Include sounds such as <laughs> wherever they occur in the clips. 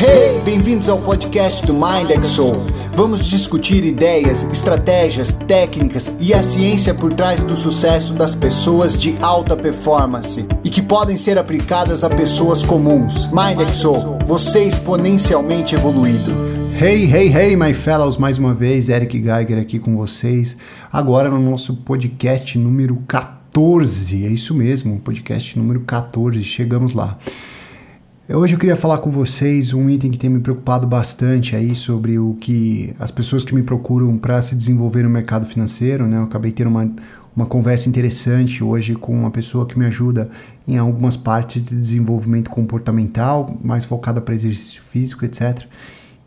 Hey, bem-vindos ao podcast do MindXO. Vamos discutir ideias, estratégias, técnicas e a ciência por trás do sucesso das pessoas de alta performance e que podem ser aplicadas a pessoas comuns. MindXO, você exponencialmente evoluído. Hey, hey, hey, my fellows, mais uma vez, Eric Geiger aqui com vocês, agora no nosso podcast número 14, é isso mesmo, podcast número 14, chegamos lá. Hoje eu queria falar com vocês um item que tem me preocupado bastante aí sobre o que as pessoas que me procuram para se desenvolver no mercado financeiro, né? Eu acabei tendo uma, uma conversa interessante hoje com uma pessoa que me ajuda em algumas partes de desenvolvimento comportamental, mais focada para exercício físico, etc.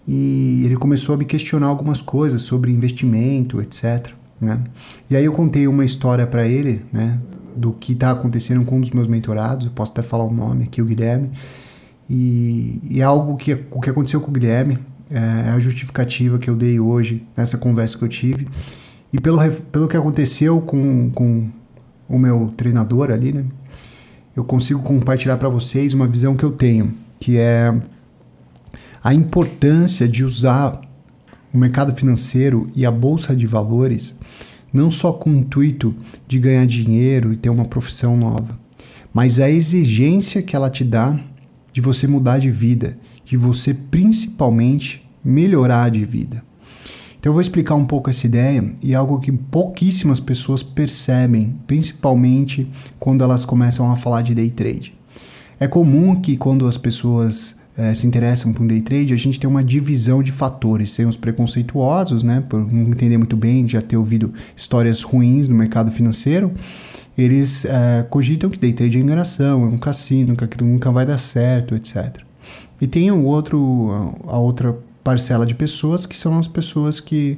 E ele começou a me questionar algumas coisas sobre investimento, etc. Né? E aí eu contei uma história para ele, né? Do que está acontecendo com um dos meus mentorados, eu posso até falar o nome aqui, o Guilherme e, e é algo que, o que aconteceu com o Guilherme, é a justificativa que eu dei hoje nessa conversa que eu tive. E pelo, pelo que aconteceu com, com o meu treinador ali, né? Eu consigo compartilhar para vocês uma visão que eu tenho, que é a importância de usar o mercado financeiro e a bolsa de valores não só com o intuito de ganhar dinheiro e ter uma profissão nova, mas a exigência que ela te dá de você mudar de vida, de você principalmente melhorar de vida. Então eu vou explicar um pouco essa ideia e algo que pouquíssimas pessoas percebem, principalmente quando elas começam a falar de day trade. É comum que quando as pessoas é, se interessam por um day trade, a gente tem uma divisão de fatores. Tem os preconceituosos, né, por não entender muito bem, já ter ouvido histórias ruins no mercado financeiro, eles é, cogitam que day trade é enganação, é um cassino, que aquilo nunca vai dar certo, etc. E tem o outro, a outra parcela de pessoas que são as pessoas que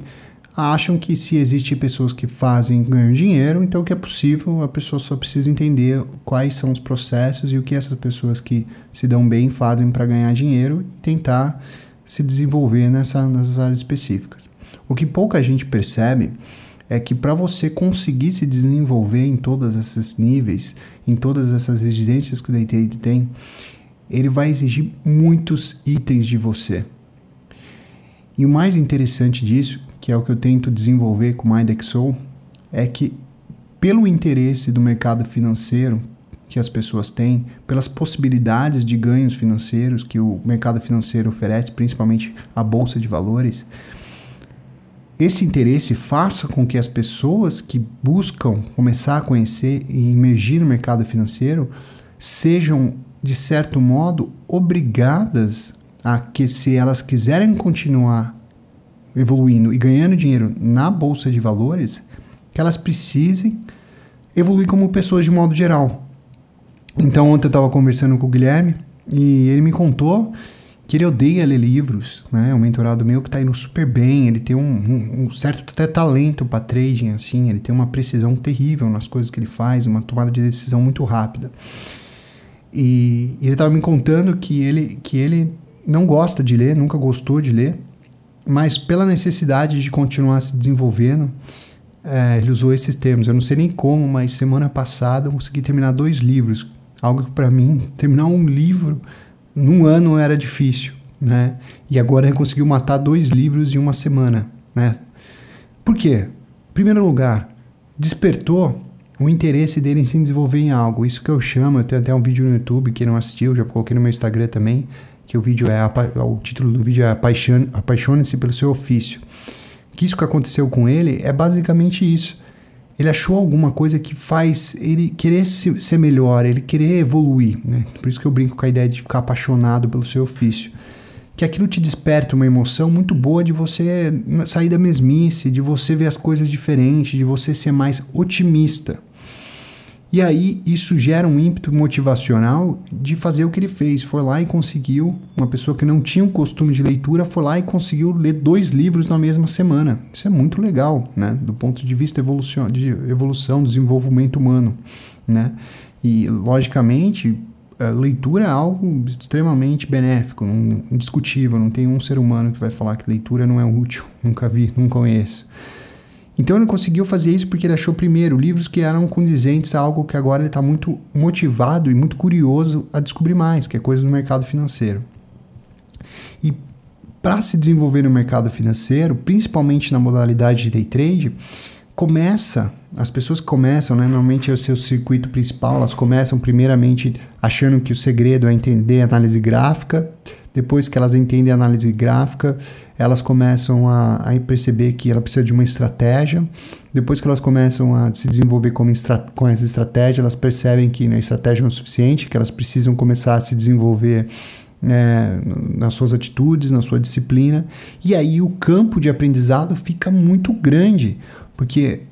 acham que se existem pessoas que fazem ganham dinheiro, então que é possível, a pessoa só precisa entender quais são os processos e o que essas pessoas que se dão bem fazem para ganhar dinheiro e tentar se desenvolver nessa, nessas áreas específicas. O que pouca gente percebe é que para você conseguir se desenvolver em todos esses níveis, em todas essas exigências que o day tem, ele vai exigir muitos itens de você. E o mais interessante disso, que é o que eu tento desenvolver com o MindXO, é que pelo interesse do mercado financeiro que as pessoas têm, pelas possibilidades de ganhos financeiros que o mercado financeiro oferece, principalmente a bolsa de valores, esse interesse faça com que as pessoas que buscam começar a conhecer e emergir no mercado financeiro sejam, de certo modo, obrigadas a que, se elas quiserem continuar evoluindo e ganhando dinheiro na bolsa de valores, que elas precisem evoluir como pessoas de modo geral. Então, ontem eu estava conversando com o Guilherme e ele me contou que ele odeia ler livros, né? É um mentorado meu que está indo super bem, ele tem um, um, um certo até talento para trading, assim, ele tem uma precisão terrível nas coisas que ele faz, uma tomada de decisão muito rápida. E, e ele estava me contando que ele, que ele não gosta de ler, nunca gostou de ler, mas pela necessidade de continuar se desenvolvendo, é, ele usou esses termos. Eu não sei nem como, mas semana passada eu consegui terminar dois livros. Algo que para mim, terminar um livro num ano era difícil, né? E agora ele conseguiu matar dois livros em uma semana, né? Por quê? Em primeiro lugar, despertou o interesse dele em se desenvolver em algo. Isso que eu chamo, eu tenho até um vídeo no YouTube, que não assistiu, já coloquei no meu Instagram também, que o vídeo é o título do vídeo é Apaixone-se pelo seu ofício. Que isso que aconteceu com ele é basicamente isso ele achou alguma coisa que faz ele querer se, ser melhor, ele querer evoluir. Né? Por isso que eu brinco com a ideia de ficar apaixonado pelo seu ofício. Que aquilo te desperta uma emoção muito boa de você sair da mesmice, de você ver as coisas diferentes, de você ser mais otimista. E aí isso gera um ímpeto motivacional de fazer o que ele fez. Foi lá e conseguiu, uma pessoa que não tinha o costume de leitura, foi lá e conseguiu ler dois livros na mesma semana. Isso é muito legal, né? Do ponto de vista evolução, de evolução, desenvolvimento humano, né? E logicamente a leitura é algo extremamente benéfico, indiscutível. Não tem um ser humano que vai falar que leitura não é útil. Nunca vi, não conheço. Então ele conseguiu fazer isso porque ele achou primeiro livros que eram condizentes a algo que agora ele está muito motivado e muito curioso a descobrir mais, que é coisa do mercado financeiro. E para se desenvolver no mercado financeiro, principalmente na modalidade de day trade, começa, as pessoas que começam, né, normalmente é o seu circuito principal, elas começam primeiramente achando que o segredo é entender análise gráfica, depois que elas entendem a análise gráfica, elas começam a, a perceber que ela precisa de uma estratégia. Depois que elas começam a se desenvolver com, com essa estratégia, elas percebem que a estratégia não é suficiente, que elas precisam começar a se desenvolver é, nas suas atitudes, na sua disciplina. E aí o campo de aprendizado fica muito grande, porque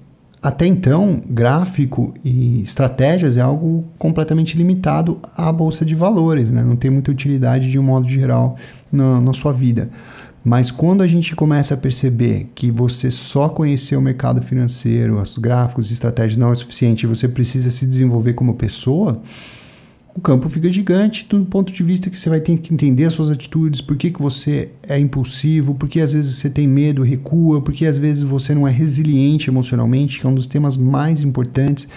até então, gráfico e estratégias é algo completamente limitado à bolsa de valores, né? não tem muita utilidade de um modo geral na, na sua vida. Mas quando a gente começa a perceber que você só conhecer o mercado financeiro, os gráficos e estratégias não é suficiente, você precisa se desenvolver como pessoa, o campo fica gigante do ponto de vista que você vai ter que entender as suas atitudes, por que, que você é impulsivo, por que às vezes você tem medo, recua, por que às vezes você não é resiliente emocionalmente, que é um dos temas mais importantes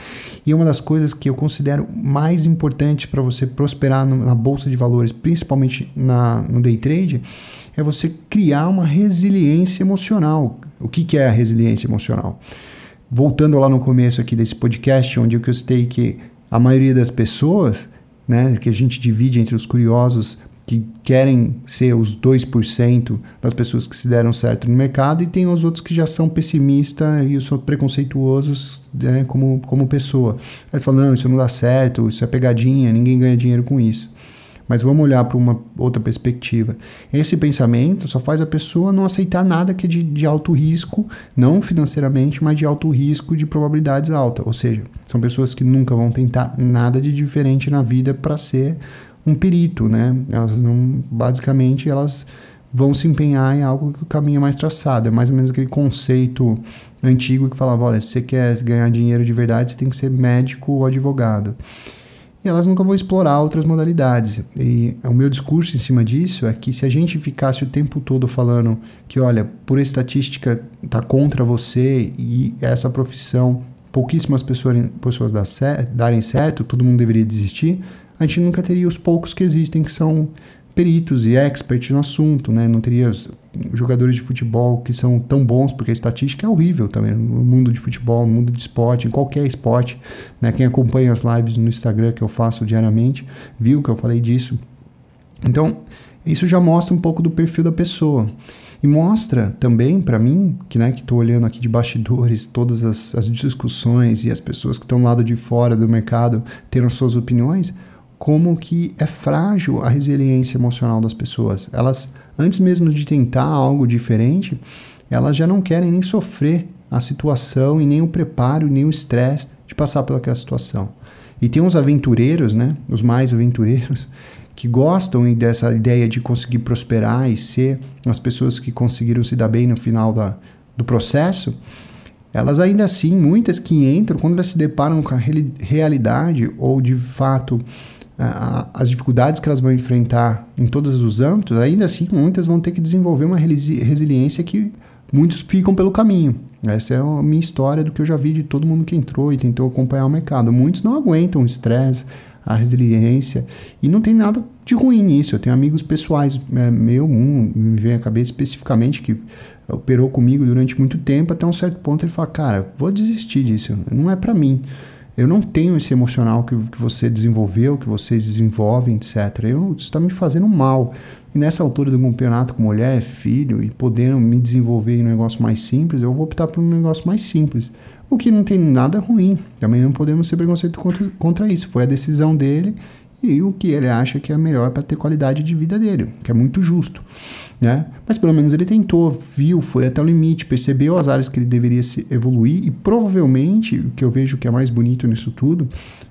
e é uma das coisas que eu considero mais importantes para você prosperar na bolsa de valores, principalmente na, no day trade, é você criar uma resiliência emocional. O que, que é a resiliência emocional? Voltando lá no começo aqui desse podcast, onde eu citei que a maioria das pessoas né, que a gente divide entre os curiosos que querem ser os 2% das pessoas que se deram certo no mercado e tem os outros que já são pessimistas e são preconceituosos né, como, como pessoa. Eles falam, não, isso não dá certo, isso é pegadinha, ninguém ganha dinheiro com isso. Mas vamos olhar para uma outra perspectiva. Esse pensamento só faz a pessoa não aceitar nada que é de, de alto risco, não financeiramente, mas de alto risco de probabilidades altas. Ou seja, são pessoas que nunca vão tentar nada de diferente na vida para ser um perito, né? Elas não, basicamente, elas vão se empenhar em algo que o caminho é mais traçado. É mais ou menos aquele conceito antigo que falava, olha, se você quer ganhar dinheiro de verdade, você tem que ser médico ou advogado e elas nunca vão explorar outras modalidades. E o meu discurso em cima disso é que se a gente ficasse o tempo todo falando que, olha, por estatística está contra você e essa profissão pouquíssimas pessoas, pessoas darem certo, todo mundo deveria desistir, a gente nunca teria os poucos que existem que são peritos e experts no assunto, né? Não teria jogadores de futebol que são tão bons, porque a estatística é horrível também no mundo de futebol, no mundo de esporte, em qualquer esporte, né? Quem acompanha as lives no Instagram que eu faço diariamente, viu que eu falei disso. Então, isso já mostra um pouco do perfil da pessoa. E mostra também para mim, que né, estou olhando aqui de bastidores, todas as, as discussões e as pessoas que estão do lado de fora do mercado tendo suas opiniões, como que é frágil a resiliência emocional das pessoas. Elas, antes mesmo de tentar algo diferente, elas já não querem nem sofrer a situação e nem o preparo, nem o estresse de passar pelaquela situação. E tem uns aventureiros, né, os mais aventureiros, <laughs> que gostam dessa ideia de conseguir prosperar e ser as pessoas que conseguiram se dar bem no final da, do processo, elas ainda assim, muitas que entram, quando elas se deparam com a realidade ou de fato as dificuldades que elas vão enfrentar em todos os âmbitos, ainda assim muitas vão ter que desenvolver uma resiliência que muitos ficam pelo caminho. Essa é a minha história do que eu já vi de todo mundo que entrou e tentou acompanhar o mercado. Muitos não aguentam o estresse, a resiliência, e não tem nada de ruim nisso. Eu tenho amigos pessoais, é, meu, um me vem à cabeça especificamente, que operou comigo durante muito tempo, até um certo ponto ele fala, cara, vou desistir disso, não é para mim. Eu não tenho esse emocional que, que você desenvolveu, que vocês desenvolvem, etc. Eu, isso está me fazendo mal. E nessa altura do campeonato com mulher, filho, e podendo me desenvolver em um negócio mais simples, eu vou optar por um negócio mais simples. O que não tem nada ruim. Também não podemos ser preconceito contra, contra isso. Foi a decisão dele e o que ele acha que é melhor para ter qualidade de vida dele, que é muito justo. Né? Mas pelo menos ele tentou, viu, foi até o limite, percebeu as áreas que ele deveria se evoluir e provavelmente o que eu vejo que é mais bonito nisso tudo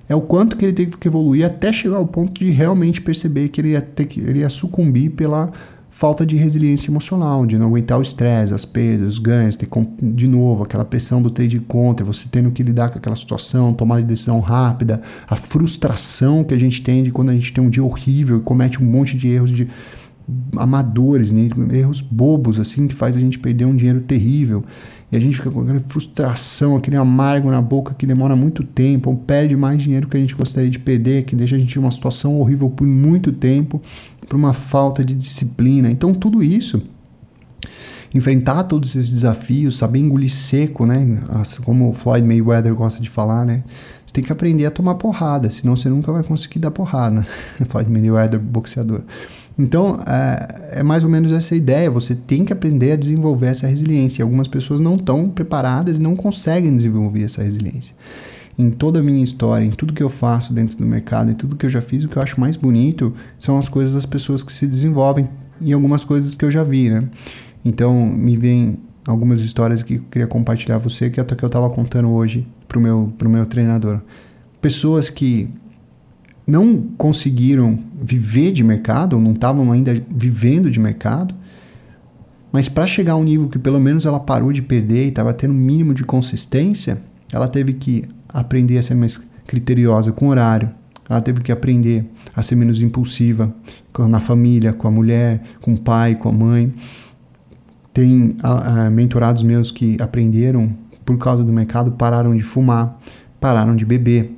é o quanto que ele teve que evoluir até chegar ao ponto de realmente perceber que ele ia, ter que, ele ia sucumbir pela falta de resiliência emocional, de não aguentar o estresse, as perdas, os ganhos, ter de novo aquela pressão do trade contra, você tendo que lidar com aquela situação, tomar de decisão rápida, a frustração que a gente tem de quando a gente tem um dia horrível e comete um monte de erros de amadores, né? erros bobos, assim, que faz a gente perder um dinheiro terrível. E a gente fica com aquela frustração, aquele amargo na boca que demora muito tempo, ou perde mais dinheiro que a gente gostaria de perder, que deixa a gente em uma situação horrível por muito tempo, por uma falta de disciplina. Então, tudo isso enfrentar todos esses desafios, saber engolir seco, né? Como o Floyd Mayweather gosta de falar, né? Você tem que aprender a tomar porrada, senão você nunca vai conseguir dar porrada. <laughs> Floyd Mayweather, boxeador. Então, é, é, mais ou menos essa ideia. Você tem que aprender a desenvolver essa resiliência. E algumas pessoas não estão preparadas e não conseguem desenvolver essa resiliência. Em toda a minha história, em tudo que eu faço dentro do mercado, em tudo que eu já fiz, o que eu acho mais bonito são as coisas das pessoas que se desenvolvem e algumas coisas que eu já vi, né? Então, me vem algumas histórias que eu queria compartilhar com você, que até que eu estava contando hoje para o meu, pro meu treinador. Pessoas que não conseguiram viver de mercado, ou não estavam ainda vivendo de mercado, mas para chegar a um nível que pelo menos ela parou de perder e estava tendo um mínimo de consistência, ela teve que aprender a ser mais criteriosa com horário, ela teve que aprender a ser menos impulsiva na família, com a mulher, com o pai, com a mãe. Tem uh, mentorados meus que aprenderam, por causa do mercado, pararam de fumar, pararam de beber,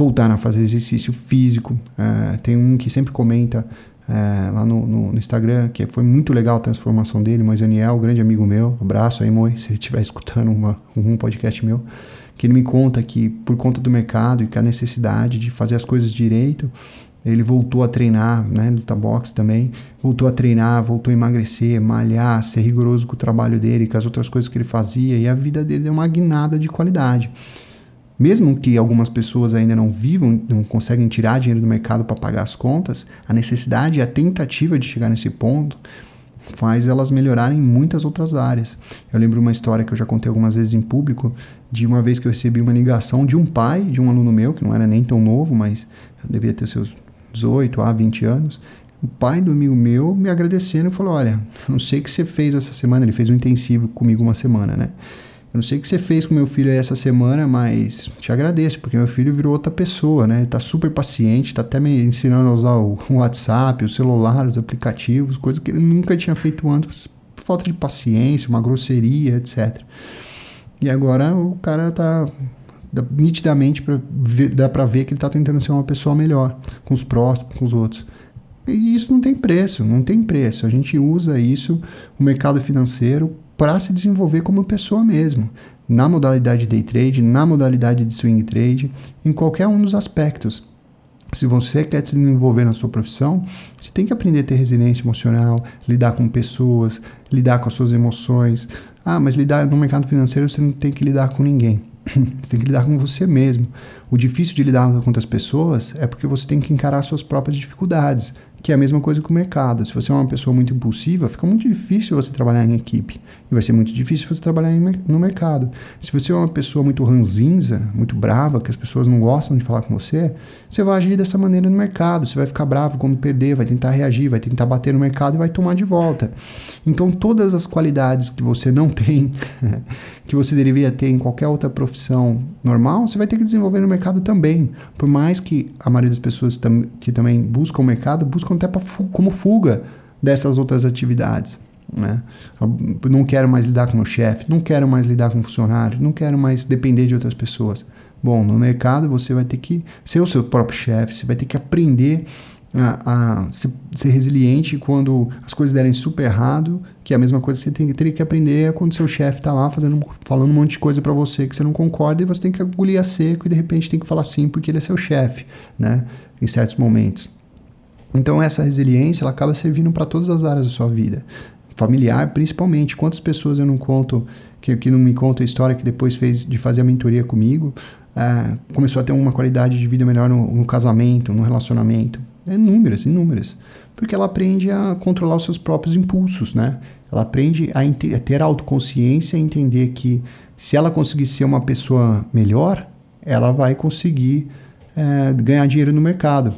voltaram a fazer exercício físico. Uh, tem um que sempre comenta uh, lá no, no, no, Instagram que foi muito legal a transformação dele, Moisaniel, grande amigo meu. Abraço aí, Moi, <laughs> se ele estiver escutando uma, um podcast meu. Que ele me conta que, por conta do mercado e com a necessidade de fazer as coisas direito, ele voltou a treinar, né, luta boxe também, voltou a treinar, voltou a emagrecer, malhar, ser rigoroso com o trabalho dele, com as outras coisas que ele fazia, e a vida dele deu uma guinada de qualidade. Mesmo que algumas pessoas ainda não vivam, não conseguem tirar dinheiro do mercado para pagar as contas, a necessidade e a tentativa de chegar nesse ponto faz elas melhorarem em muitas outras áreas. Eu lembro uma história que eu já contei algumas vezes em público, de uma vez que eu recebi uma ligação de um pai de um aluno meu, que não era nem tão novo, mas devia ter seus 18 a 20 anos, o pai do amigo meu me agradecendo e falou: Olha, não sei o que você fez essa semana. Ele fez um intensivo comigo uma semana, né? Eu não sei o que você fez com meu filho essa semana, mas te agradeço, porque meu filho virou outra pessoa, né? Ele tá super paciente, tá até me ensinando a usar o <laughs> WhatsApp, o celular, os aplicativos, coisas que ele nunca tinha feito antes, falta de paciência, uma grosseria, etc. E agora o cara tá nitidamente pra ver, dá para ver que ele está tentando ser uma pessoa melhor com os próximos, com os outros. E isso não tem preço, não tem preço. A gente usa isso, o mercado financeiro, para se desenvolver como pessoa mesmo, na modalidade day trade, na modalidade de swing trade, em qualquer um dos aspectos. Se você quer se desenvolver na sua profissão, você tem que aprender a ter resiliência emocional, lidar com pessoas, lidar com as suas emoções. Ah, mas lidar no mercado financeiro você não tem que lidar com ninguém. <clears throat> Você tem que lidar com você mesmo. O difícil de lidar com outras pessoas é porque você tem que encarar suas próprias dificuldades que é a mesma coisa que o mercado. Se você é uma pessoa muito impulsiva, fica muito difícil você trabalhar em equipe. E vai ser muito difícil você trabalhar no mercado. Se você é uma pessoa muito ranzinza, muito brava, que as pessoas não gostam de falar com você, você vai agir dessa maneira no mercado. Você vai ficar bravo quando perder, vai tentar reagir, vai tentar bater no mercado e vai tomar de volta. Então, todas as qualidades que você não <laughs> tem, que você deveria ter em qualquer outra profissão normal, você vai ter que desenvolver no mercado também. Por mais que a maioria das pessoas que também buscam o mercado, buscam até fu como fuga dessas outras atividades. Né? não quero mais lidar com meu chefe, não quero mais lidar com funcionário, não quero mais depender de outras pessoas. Bom, no mercado você vai ter que ser o seu próprio chefe, você vai ter que aprender a, a ser, ser, resiliente quando as coisas derem super errado, que é a mesma coisa que você tem, teria que aprender quando seu chefe está lá fazendo, falando um monte de coisa para você que você não concorda e você tem que engolir a seco e de repente tem que falar sim porque ele é seu chefe, né? Em certos momentos. Então essa resiliência ela acaba servindo para todas as áreas da sua vida, familiar principalmente. Quantas pessoas eu não conto que, que não me contam a história que depois fez de fazer a mentoria comigo, é, começou a ter uma qualidade de vida melhor no, no casamento, no relacionamento é inúmeras, inúmeras. Porque ela aprende a controlar os seus próprios impulsos, né? Ela aprende a, a ter autoconsciência e entender que se ela conseguir ser uma pessoa melhor, ela vai conseguir é, ganhar dinheiro no mercado.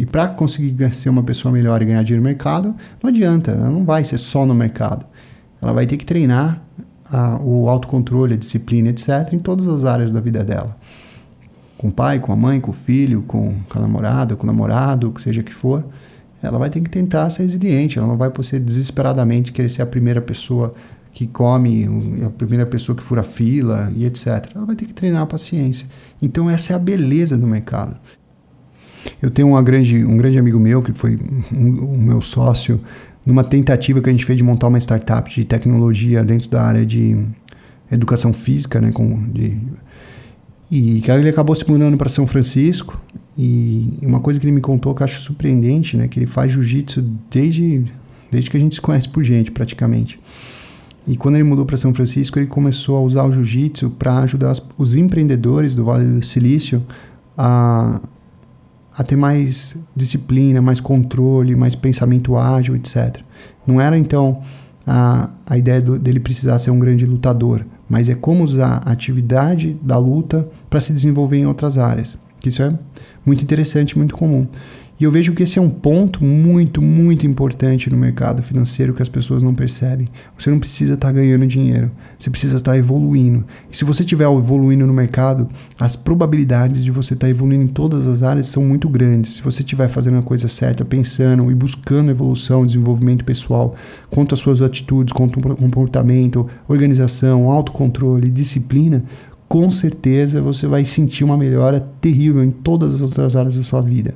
E para conseguir ser uma pessoa melhor e ganhar dinheiro no mercado, não adianta, ela não vai ser só no mercado. Ela vai ter que treinar a, o autocontrole, a disciplina, etc., em todas as áreas da vida dela com o pai, com a mãe, com o filho, com, com a namorada, com o namorado, seja que for. ela vai ter que tentar ser resiliente, ela não vai ser desesperadamente querer ser a primeira pessoa que come, a primeira pessoa que fura fila e etc. Ela vai ter que treinar a paciência. Então essa é a beleza do mercado. Eu tenho uma grande, um grande amigo meu que foi o um, um meu sócio numa tentativa que a gente fez de montar uma startup de tecnologia dentro da área de educação física, né, com, de, e ele acabou se mudando para São Francisco e uma coisa que ele me contou que eu acho surpreendente, né, que ele faz jiu-jitsu desde desde que a gente se conhece por gente, praticamente. E quando ele mudou para São Francisco, ele começou a usar o jiu-jitsu para ajudar os empreendedores do Vale do Silício a a ter mais disciplina, mais controle, mais pensamento ágil, etc. Não era então a, a ideia do, dele precisar ser um grande lutador, mas é como usar a atividade da luta para se desenvolver em outras áreas. Isso é muito interessante, muito comum. E eu vejo que esse é um ponto muito, muito importante no mercado financeiro que as pessoas não percebem. Você não precisa estar tá ganhando dinheiro, você precisa estar tá evoluindo. E se você estiver evoluindo no mercado, as probabilidades de você estar tá evoluindo em todas as áreas são muito grandes. Se você estiver fazendo a coisa certa, pensando e buscando evolução, desenvolvimento pessoal, quanto às suas atitudes, quanto ao comportamento, organização, autocontrole, disciplina, com certeza você vai sentir uma melhora terrível em todas as outras áreas da sua vida.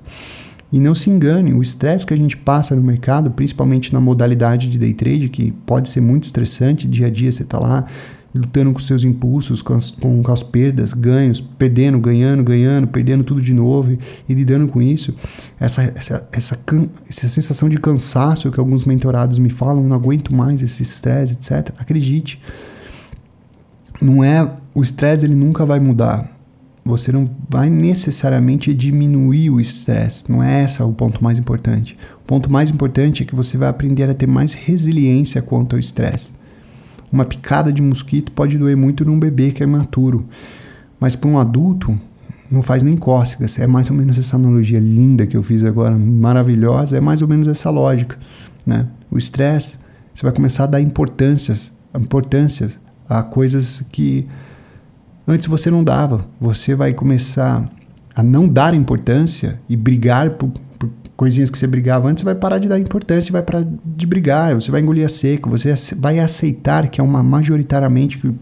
E não se engane, o estresse que a gente passa no mercado, principalmente na modalidade de day trade, que pode ser muito estressante, dia a dia você está lá lutando com seus impulsos, com as, com, as, perdas, ganhos, perdendo, ganhando, ganhando, perdendo tudo de novo e, e lidando com isso. Essa, essa, essa, essa, sensação de cansaço que alguns mentorados me falam, não aguento mais esse estresse, etc. Acredite, não é o estresse ele nunca vai mudar você não vai necessariamente diminuir o estresse. Não é esse o ponto mais importante. O ponto mais importante é que você vai aprender a ter mais resiliência quanto ao estresse. Uma picada de mosquito pode doer muito num bebê que é imaturo, mas para um adulto não faz nem cócegas. É mais ou menos essa analogia linda que eu fiz agora, maravilhosa. É mais ou menos essa lógica, né? O estresse, você vai começar a dar importâncias, importâncias a coisas que Antes você não dava. Você vai começar a não dar importância e brigar por, por coisinhas que você brigava antes, você vai parar de dar importância vai parar de brigar. Você vai engolir a seco. Você vai aceitar que é uma majoritariamente que,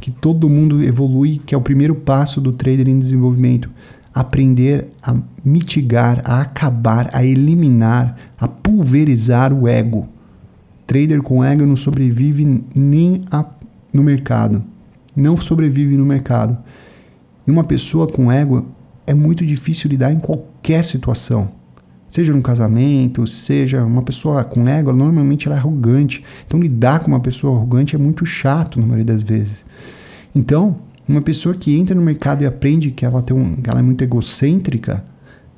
que todo mundo evolui, que é o primeiro passo do trader em desenvolvimento. Aprender a mitigar, a acabar, a eliminar, a pulverizar o ego. Trader com ego não sobrevive nem a, no mercado não sobrevive no mercado. E uma pessoa com ego é muito difícil lidar em qualquer situação. Seja num casamento, seja uma pessoa com ego, normalmente ela é arrogante. Então lidar com uma pessoa arrogante é muito chato na maioria das vezes. Então, uma pessoa que entra no mercado e aprende que ela, tem um, ela é muito egocêntrica,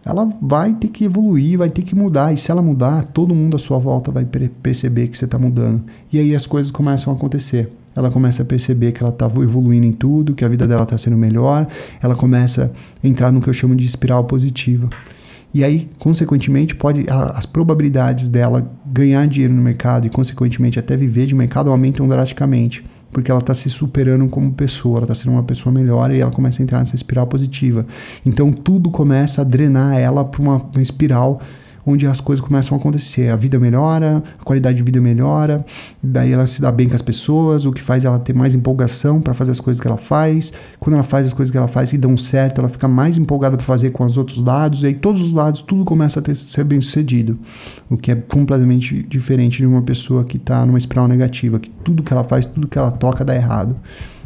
ela vai ter que evoluir, vai ter que mudar. E se ela mudar, todo mundo à sua volta vai perceber que você está mudando. E aí as coisas começam a acontecer ela começa a perceber que ela está evoluindo em tudo, que a vida dela está sendo melhor, ela começa a entrar no que eu chamo de espiral positiva. E aí, consequentemente, pode as probabilidades dela ganhar dinheiro no mercado e, consequentemente, até viver de mercado aumentam drasticamente, porque ela está se superando como pessoa, ela está sendo uma pessoa melhor e ela começa a entrar nessa espiral positiva. Então, tudo começa a drenar ela para uma, uma espiral onde as coisas começam a acontecer. A vida melhora, a qualidade de vida melhora, daí ela se dá bem com as pessoas, o que faz ela ter mais empolgação para fazer as coisas que ela faz. Quando ela faz as coisas que ela faz e dão certo, ela fica mais empolgada para fazer com os outros lados, e aí todos os lados tudo começa a ter, ser bem sucedido. O que é completamente diferente de uma pessoa que está numa espiral negativa, que tudo que ela faz, tudo que ela toca dá errado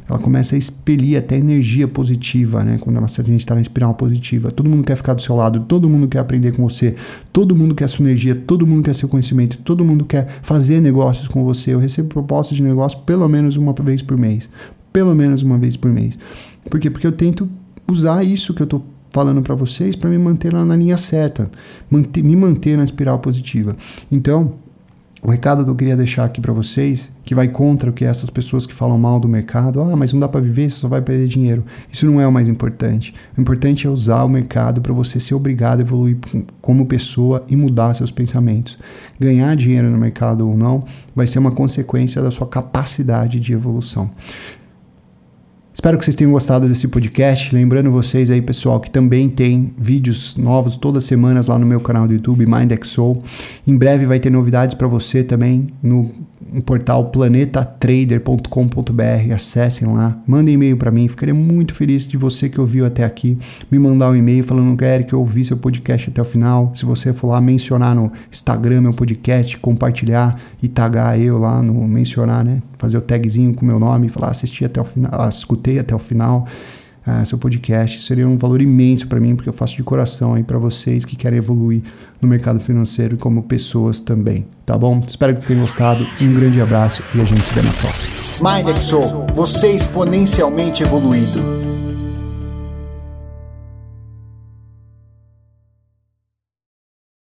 ela começa a expelir até energia positiva, né? Quando ela, a gente está na espiral positiva. Todo mundo quer ficar do seu lado, todo mundo quer aprender com você, todo mundo quer sua energia, todo mundo quer seu conhecimento, todo mundo quer fazer negócios com você. Eu recebo propostas de negócio pelo menos uma vez por mês. Pelo menos uma vez por mês. Por quê? Porque eu tento usar isso que eu estou falando para vocês para me manter na linha certa, manter, me manter na espiral positiva. Então, o recado que eu queria deixar aqui para vocês, que vai contra o que essas pessoas que falam mal do mercado, ah, mas não dá para viver, você só vai perder dinheiro. Isso não é o mais importante. O importante é usar o mercado para você ser obrigado a evoluir como pessoa e mudar seus pensamentos. Ganhar dinheiro no mercado ou não vai ser uma consequência da sua capacidade de evolução. Espero que vocês tenham gostado desse podcast. Lembrando vocês aí, pessoal, que também tem vídeos novos todas as semanas lá no meu canal do YouTube, MindXO. Em breve vai ter novidades para você também no, no portal planetatrader.com.br. Acessem lá, mandem e-mail para mim. Ficaria muito feliz de você que ouviu até aqui me mandar um e-mail falando que eu ouvi seu podcast até o final. Se você for lá mencionar no Instagram meu podcast, compartilhar e tagar eu lá no mencionar, né? Fazer o tagzinho com meu nome e falar assisti até o final, ah, escutei até o final uh, seu podcast. Seria um valor imenso para mim, porque eu faço de coração aí para vocês que querem evoluir no mercado financeiro e como pessoas também. Tá bom? Espero que tenham gostado. Um grande abraço e a gente se vê na próxima. Mindexo, você exponencialmente evoluído.